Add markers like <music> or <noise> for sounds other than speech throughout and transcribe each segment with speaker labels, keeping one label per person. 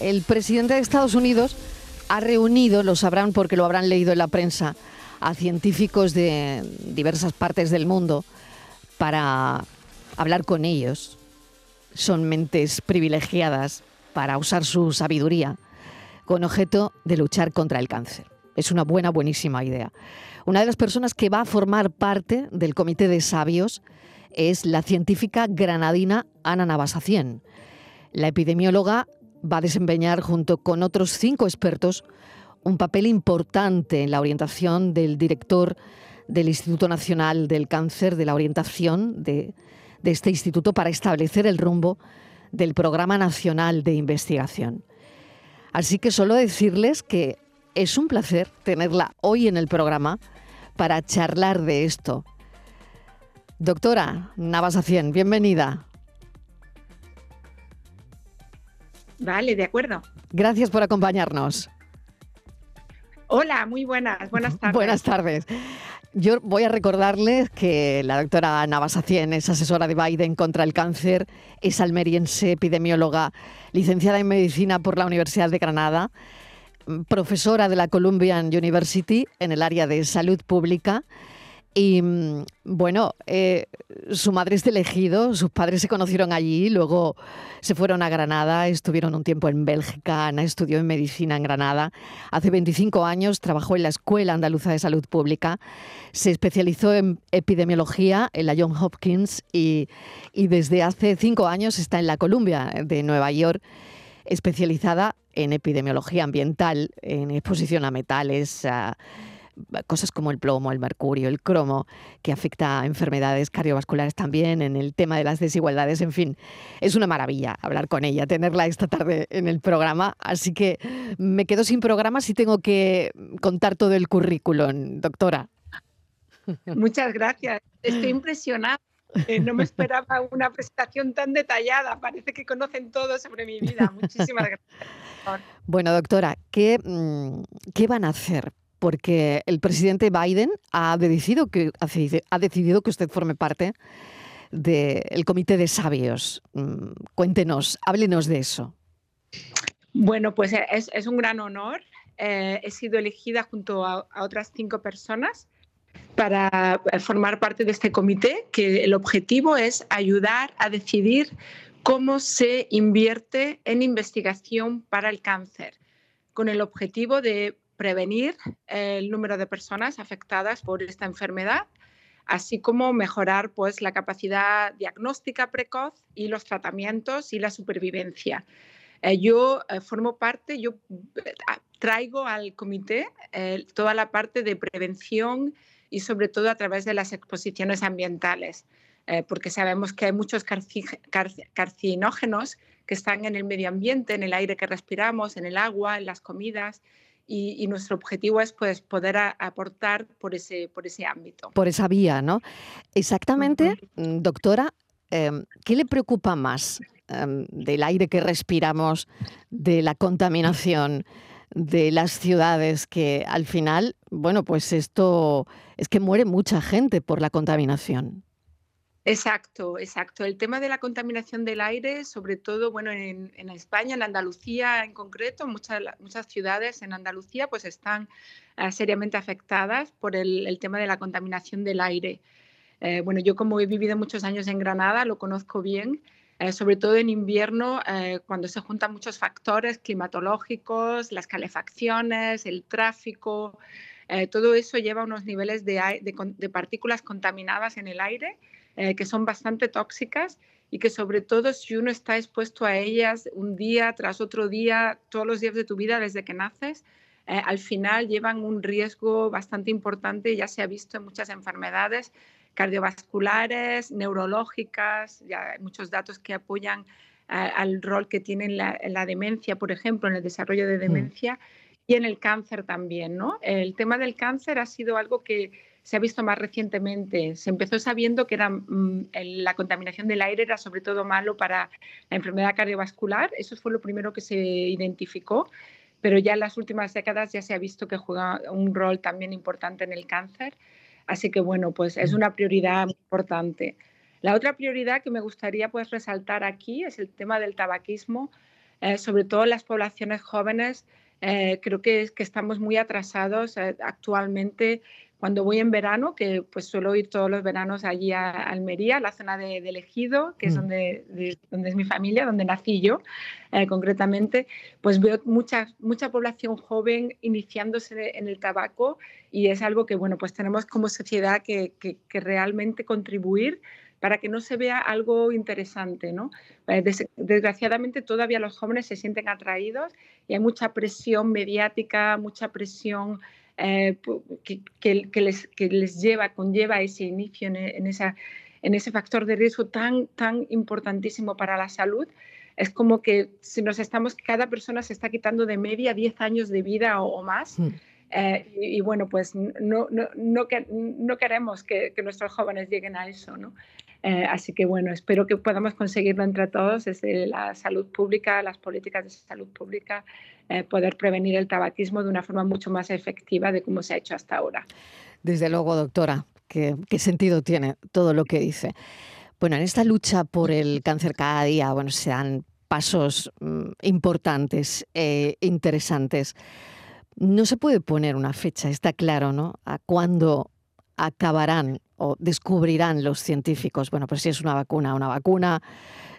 Speaker 1: el presidente de Estados Unidos ha reunido, lo sabrán porque lo habrán leído en la prensa, a científicos de diversas partes del mundo para hablar con ellos. Son mentes privilegiadas para usar su sabiduría con objeto de luchar contra el cáncer. Es una buena, buenísima idea. Una de las personas que va a formar parte del comité de sabios es la científica granadina Ana Navasacien. La epidemióloga va a desempeñar junto con otros cinco expertos un papel importante en la orientación del director del Instituto Nacional del Cáncer, de la orientación de, este instituto para establecer el rumbo del Programa Nacional de Investigación. Así que solo decirles que es un placer tenerla hoy en el programa para charlar de esto. Doctora Navas Acien, bienvenida.
Speaker 2: Vale, de acuerdo.
Speaker 1: Gracias por acompañarnos.
Speaker 2: Hola, muy buenas, buenas tardes.
Speaker 1: Buenas tardes. Yo voy a recordarles que la doctora Navasacien es asesora de Biden contra el cáncer, es almeriense, epidemióloga, licenciada en medicina por la Universidad de Granada, profesora de la Columbian University en el área de salud pública y mm, bueno, eh, su madre es de elegido, sus padres se conocieron allí, luego se fueron a Granada, estuvieron un tiempo en Bélgica, Ana estudió en medicina en Granada. Hace 25 años trabajó en la Escuela Andaluza de Salud Pública, se especializó en epidemiología en la Johns Hopkins y, desde hace cinco años está en la Columbia de Nueva York, especializada en epidemiología ambiental, en exposición a metales. A, cosas como el plomo, el mercurio, el cromo, que afecta a enfermedades cardiovasculares también, en el tema de las desigualdades, en fin, es una maravilla hablar con ella, tenerla esta tarde en el programa, así que me quedo sin programa si tengo que contar todo el currículum, doctora.
Speaker 2: Muchas gracias, estoy impresionada. Eh, no me esperaba una presentación tan detallada. Parece que conocen todo sobre mi vida. Muchísimas gracias.
Speaker 1: Bueno, doctora, ¿qué, mm, ¿qué van a hacer porque el presidente Biden ha decidido que, ha decidido que usted forme parte del comité de sabios. Mm, cuéntenos, háblenos de eso.
Speaker 2: Bueno, pues es, un gran honor. Eh, he sido elegida junto a, otras cinco personas para eh, formar parte de este comité, que el objetivo es ayudar a decidir cómo se invierte en investigación para el cáncer, con el objetivo de prevenir el número de personas afectadas por esta enfermedad, así como mejorar pues, la capacidad diagnóstica precoz y los tratamientos y la supervivencia. Eh, yo eh, formo parte, yo eh, traigo al comité toda la parte de prevención y sobre todo a través de las exposiciones ambientales, porque sabemos que hay muchos carcinógenos que están en el medio ambiente, en el aire que respiramos, en el agua, en las comidas, y, nuestro objetivo es pues, poder aportar por ese, por ese ámbito.
Speaker 1: Por esa vía, ¿no? Exactamente, mm, doctora, em, ¿qué le preocupa más em, del aire que respiramos, de la contaminación? de las ciudades que al final, bueno, pues esto es que muere mucha gente por la contaminación.
Speaker 2: Exacto, exacto. El tema de la contaminación del aire, sobre todo, bueno, en, España, en Andalucía en concreto, muchas, muchas ciudades en Andalucía pues están ah, seriamente afectadas por el, tema de la contaminación del aire. Eh, bueno, yo como he vivido muchos años en Granada, lo conozco bien, eh, sobre todo en invierno, eh, cuando se juntan muchos factores climatológicos, las calefacciones, el tráfico, todo eso lleva a unos niveles de partículas contaminadas en el aire eh, que son bastante tóxicas y que sobre todo si uno está expuesto a ellas un día tras otro día, todos los días de tu vida desde que naces, eh, al final llevan un riesgo bastante importante, ya se ha visto en muchas enfermedades cardiovasculares, neurológicas, ya hay muchos datos que apoyan eh, al rol que tiene la, la, demencia, por ejemplo, en el desarrollo de mm. demencia y en el cáncer también. ¿no? El tema del cáncer ha sido algo que se ha visto más recientemente. Se empezó sabiendo que era, mm, la contaminación del aire era sobre todo malo para la enfermedad cardiovascular. Eso fue lo primero que se identificó. Pero ya en las últimas décadas ya se ha visto que juega un rol también importante en el cáncer. Así que bueno, pues es una prioridad muy importante. La otra prioridad que me gustaría pues resaltar aquí es el tema del tabaquismo. eh, sobre todo en las poblaciones jóvenes, eh, creo que, que estamos muy atrasados actualmente cuando voy en verano, que pues suelo ir todos los veranos allí a Almería, la zona de, Elegido, que es mm. donde, donde es mi familia, donde nací yo eh, concretamente, pues veo mucha, mucha población joven iniciándose en el tabaco y es algo que, bueno, pues tenemos como sociedad que, que, realmente contribuir para que no se vea algo interesante. ¿no? Eh, desgraciadamente todavía los jóvenes se sienten atraídos y hay mucha presión mediática, mucha presión eh, que, les, que les lleva, conlleva ese inicio en, esa, en ese factor de riesgo tan, tan importantísimo para la salud, es como que si nos estamos, cada persona se está quitando de media 10 años de vida o, más. Hmm. Eh, y, bueno, pues no, no, no, no queremos que, que, nuestros jóvenes lleguen a eso, ¿no? Eh, así que bueno, espero que podamos conseguirlo entre todos, desde la salud pública, las políticas de salud pública, eh, poder prevenir el tabaquismo de una forma mucho más efectiva de cómo se ha hecho hasta ahora.
Speaker 1: Desde luego, doctora, ¿qué, sentido tiene todo lo que dice? Bueno, en esta lucha por el cáncer cada día, bueno, se dan pasos mm, importantes e interesantes. No se puede poner una fecha, está claro, ¿no? A cuándo acabarán o descubrirán los científicos, bueno, pues si es una vacuna, una vacuna,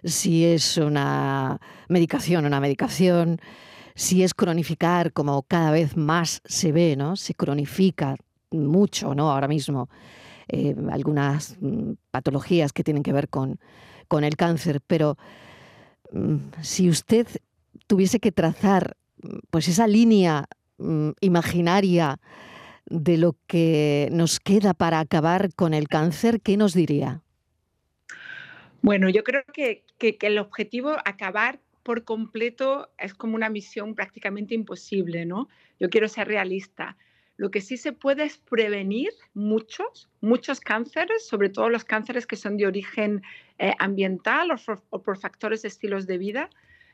Speaker 1: si es una medicación, una medicación, si es cronificar, como cada vez más se ve, ¿no? Se cronifica mucho, ¿no? Ahora mismo, eh, algunas mm, patologías que tienen que ver con, con el cáncer, pero mm, si usted tuviese que trazar mm, pues esa línea imaginaria de lo que nos queda para acabar con el cáncer, ¿qué nos diría?
Speaker 2: Bueno, yo creo que, el objetivo acabar por completo es como una misión prácticamente imposible, ¿no? Yo quiero ser realista. Lo que sí se puede es prevenir muchos, muchos cánceres, sobre todo los cánceres que son de origen eh, ambiental o por, factores de estilos de vida,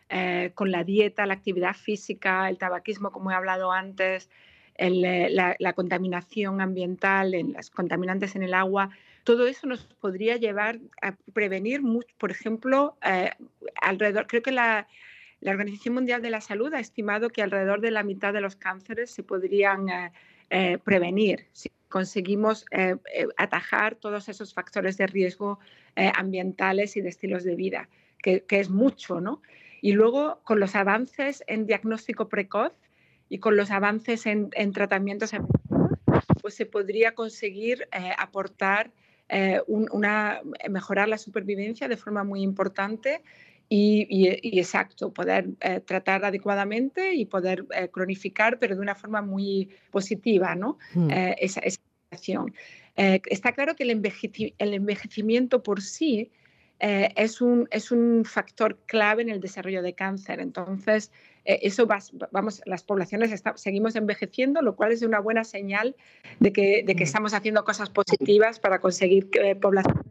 Speaker 2: eh, con la dieta, la actividad física, el tabaquismo, como he hablado antes, eh, la, contaminación ambiental, en las contaminantes en el agua, todo eso nos podría llevar a prevenir, por ejemplo, eh, alrededor, creo que la, Organización Mundial de la Salud ha estimado que alrededor de la mitad de los cánceres se podrían eh, prevenir si conseguimos atajar todos esos factores de riesgo ambientales y de estilos de vida, que, que, es mucho, ¿no? Y luego, con los avances en diagnóstico precoz, y con los avances en, tratamientos pues se podría conseguir eh, aportar eh, una, mejorar la supervivencia de forma muy importante y, exacto, poder eh, tratar adecuadamente y poder cronificar, pero de una forma muy positiva, ¿no? Hmm. esa, situación. está claro que el, el envejecimiento por sí es, un, es un factor clave en el desarrollo de cáncer. Entonces, eh, eso vamos, las poblaciones seguimos envejeciendo, lo cual es una buena señal de que, de que estamos haciendo cosas positivas para conseguir eh, poblaciones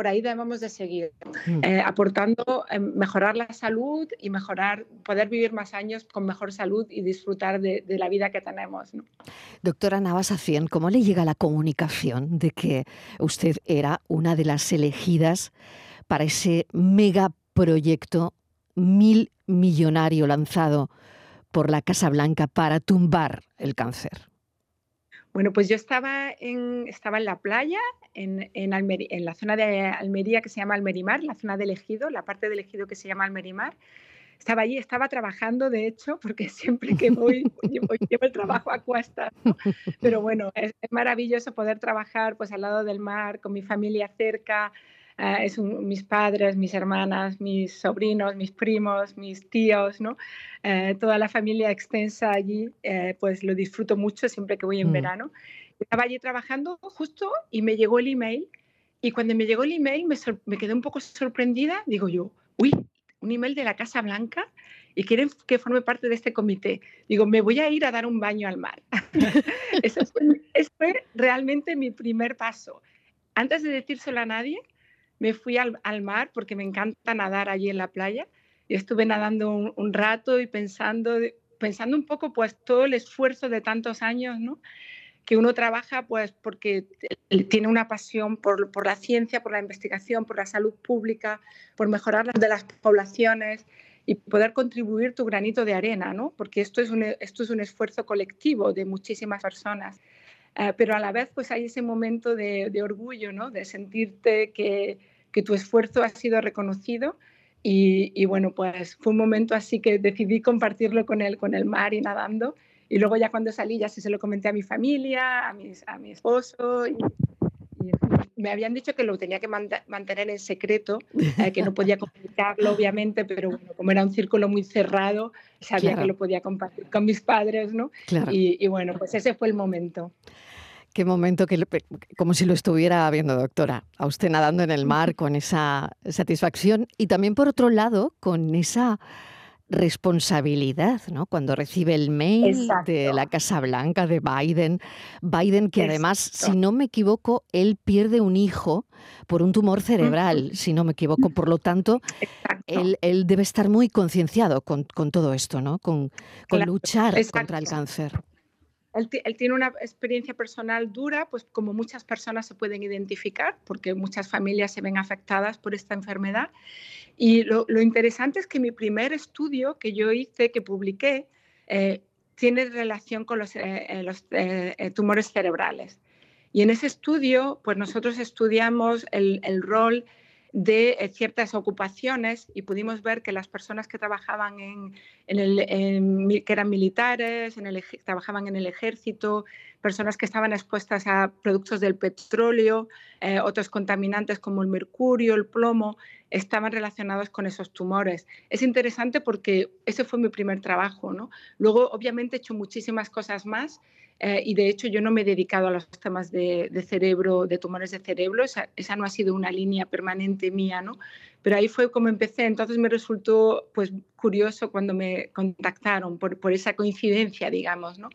Speaker 2: por ahí debemos de seguir mm. eh, aportando, mejorar la salud y mejorar, poder vivir más años con mejor salud y disfrutar de, la vida que tenemos.
Speaker 1: Doctora Navas Acien, ¿cómo le llega la comunicación de que usted era una de las elegidas para ese megaproyecto mil millonario lanzado por la Casa Blanca para tumbar el cáncer?
Speaker 2: Bueno, pues yo estaba en, estaba en la playa, en, en, la zona de Almería que se llama Almerimar, la zona del ejido, la parte del ejido que se llama Almerimar. Estaba allí, estaba trabajando, de hecho, porque <laughs> siempre que voy, llevo, el trabajo a cuestas. Pero bueno, es, es, maravilloso poder trabajar pues al lado del mar, con mi familia cerca, Ah, es mis padres, mis hermanas, mis sobrinos, mis primos, mis tíos, ¿no? Eh, toda la familia extensa allí, eh, pues lo disfruto mucho siempre que voy en mm. verano. Estaba allí trabajando justo y me llegó el email y cuando me llegó el email me, me quedé un poco sorprendida, digo yo, uy, un email de la Casa Blanca y quieren que forme parte de este comité. Digo, me voy a ir a dar un baño al mar. <laughs> Ese fue, fue, realmente mi primer paso. Antes de decírselo a nadie, me fui al, mar porque me encanta nadar allí en la playa y estuve nadando un, rato y pensando, pensando un poco pues todo el esfuerzo de tantos años, ¿no? que uno trabaja pues porque tiene una pasión por, por, la ciencia, por la investigación, por la salud pública, por mejorar las de las poblaciones y poder contribuir tu granito de arena, ¿no? Porque esto es un, esto es un esfuerzo colectivo de muchísimas personas. Eh, pero a la vez pues hay ese momento de, de orgullo, ¿no? De sentirte que, que, tu esfuerzo ha sido reconocido y, y, bueno, pues fue un momento así que decidí compartirlo con él, con el mar y nadando y luego ya cuando salí ya sí se lo comenté a mi familia, a, mis, a mi esposo y, me habían dicho que lo tenía que mantener en secreto, eh, que no podía comunicarlo <laughs> obviamente, pero bueno, como era un círculo muy cerrado, sabía que lo podía compartir con mis padres, ¿no? Y, y, bueno, pues ese fue el momento.
Speaker 1: Qué momento, que, como si lo estuviera viendo, doctora, a usted nadando en el mar con esa satisfacción y también por otro lado con esa responsabilidad, ¿no? Cuando recibe el mail de la Casa Blanca de Biden, Biden que además, si no me equivoco, él pierde un hijo por un tumor cerebral, si no me equivoco. Por lo tanto, él, debe estar muy concienciado con, todo esto, ¿no? Con, luchar contra el cáncer.
Speaker 2: Él, tiene una experiencia personal dura, pues como muchas personas se pueden identificar, porque muchas familias se ven afectadas por esta enfermedad. Y lo, interesante es que mi primer estudio que yo hice, que publiqué, eh, tiene relación con los, eh, eh, los tumores cerebrales. Y en ese estudio, pues nosotros estudiamos el, el rol de eh, ciertas ocupaciones y pudimos ver que las personas que trabajaban en, el, que eran militares, en el, trabajaban en el ejército, personas que estaban expuestas a productos del petróleo, eh, otros contaminantes como el mercurio, el plomo, estaban relacionados con esos tumores. Es interesante porque ese fue mi primer trabajo. ¿no? Luego, obviamente, he hecho muchísimas cosas más eh, y de hecho yo no me he dedicado a los temas de, cerebro, de tumores de cerebro, esa, no ha sido una línea permanente mía, ¿no? Pero ahí fue como empecé, entonces me resultó pues curioso cuando me contactaron por, por esa coincidencia, digamos, ¿no?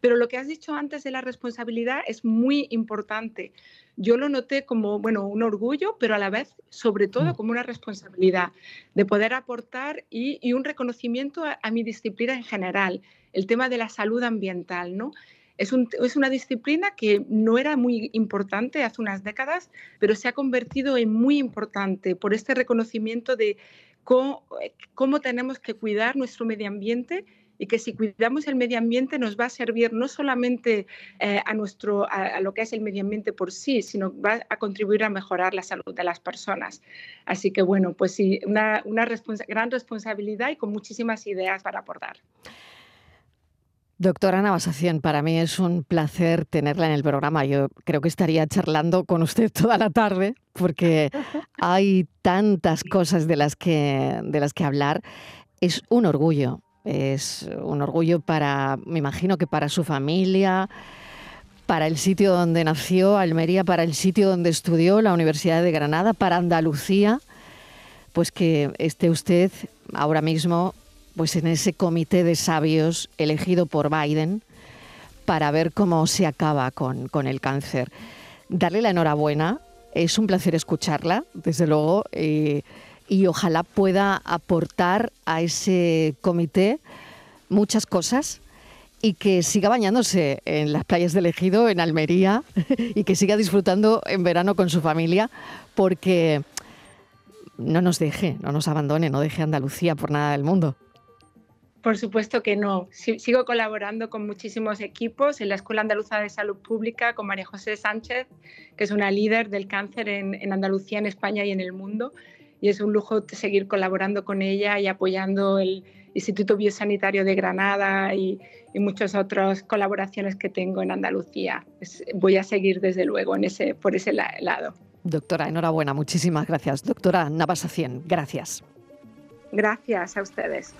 Speaker 2: Pero lo que has dicho antes de la responsabilidad es muy importante. Yo lo noté como, bueno, un orgullo, pero a la vez, sobre todo, mm. como una responsabilidad de poder aportar y, y un reconocimiento a, a mi disciplina en general, el tema de la salud ambiental, ¿no? Es, una disciplina que no era muy importante hace unas décadas, pero se ha convertido en muy importante por este reconocimiento de cómo, tenemos que cuidar nuestro medio ambiente y que si cuidamos el medio ambiente nos va a servir no solamente eh, a, nuestro, a, lo que es el medio ambiente por sí, sino va a contribuir a mejorar la salud de las personas. Así que bueno, pues sí, una, gran responsabilidad y con muchísimas ideas para aportar.
Speaker 1: Doctora Navasación, para mí es un placer tenerla en el programa. Yo creo que estaría charlando con usted <laughs> toda la tarde porque hay tantas cosas de las que, de las que hablar. Es un orgullo, es un orgullo para, me imagino que para su familia, para el sitio donde nació, Almería, para el sitio donde estudió, la Universidad de Granada, para Andalucía, pues que esté usted ahora mismo pues en ese comité de sabios elegido por Biden para ver cómo se acaba con, con el cáncer. Darle la enhorabuena, es un placer escucharla, desde luego, y ojalá pueda aportar a ese comité muchas cosas y que siga bañándose en las playas del Ejido, en Almería, <laughs> y que siga disfrutando en verano con su familia, porque no nos deje, no nos abandone, no deje Andalucía por nada del mundo.
Speaker 2: Por supuesto que no. Sigo colaborando con muchísimos equipos en la Escuela Andaluza de Salud Pública con María José Sánchez, que es una líder del cáncer en, Andalucía, en España y en el mundo. Y es un lujo seguir colaborando con ella y apoyando el Instituto Biosanitario de Granada y, muchas otras colaboraciones que tengo en Andalucía. voy a seguir desde luego en ese, por ese lado.
Speaker 1: Doctora, enhorabuena, muchísimas gracias. Doctora Navasacien, gracias.
Speaker 2: Gracias a ustedes.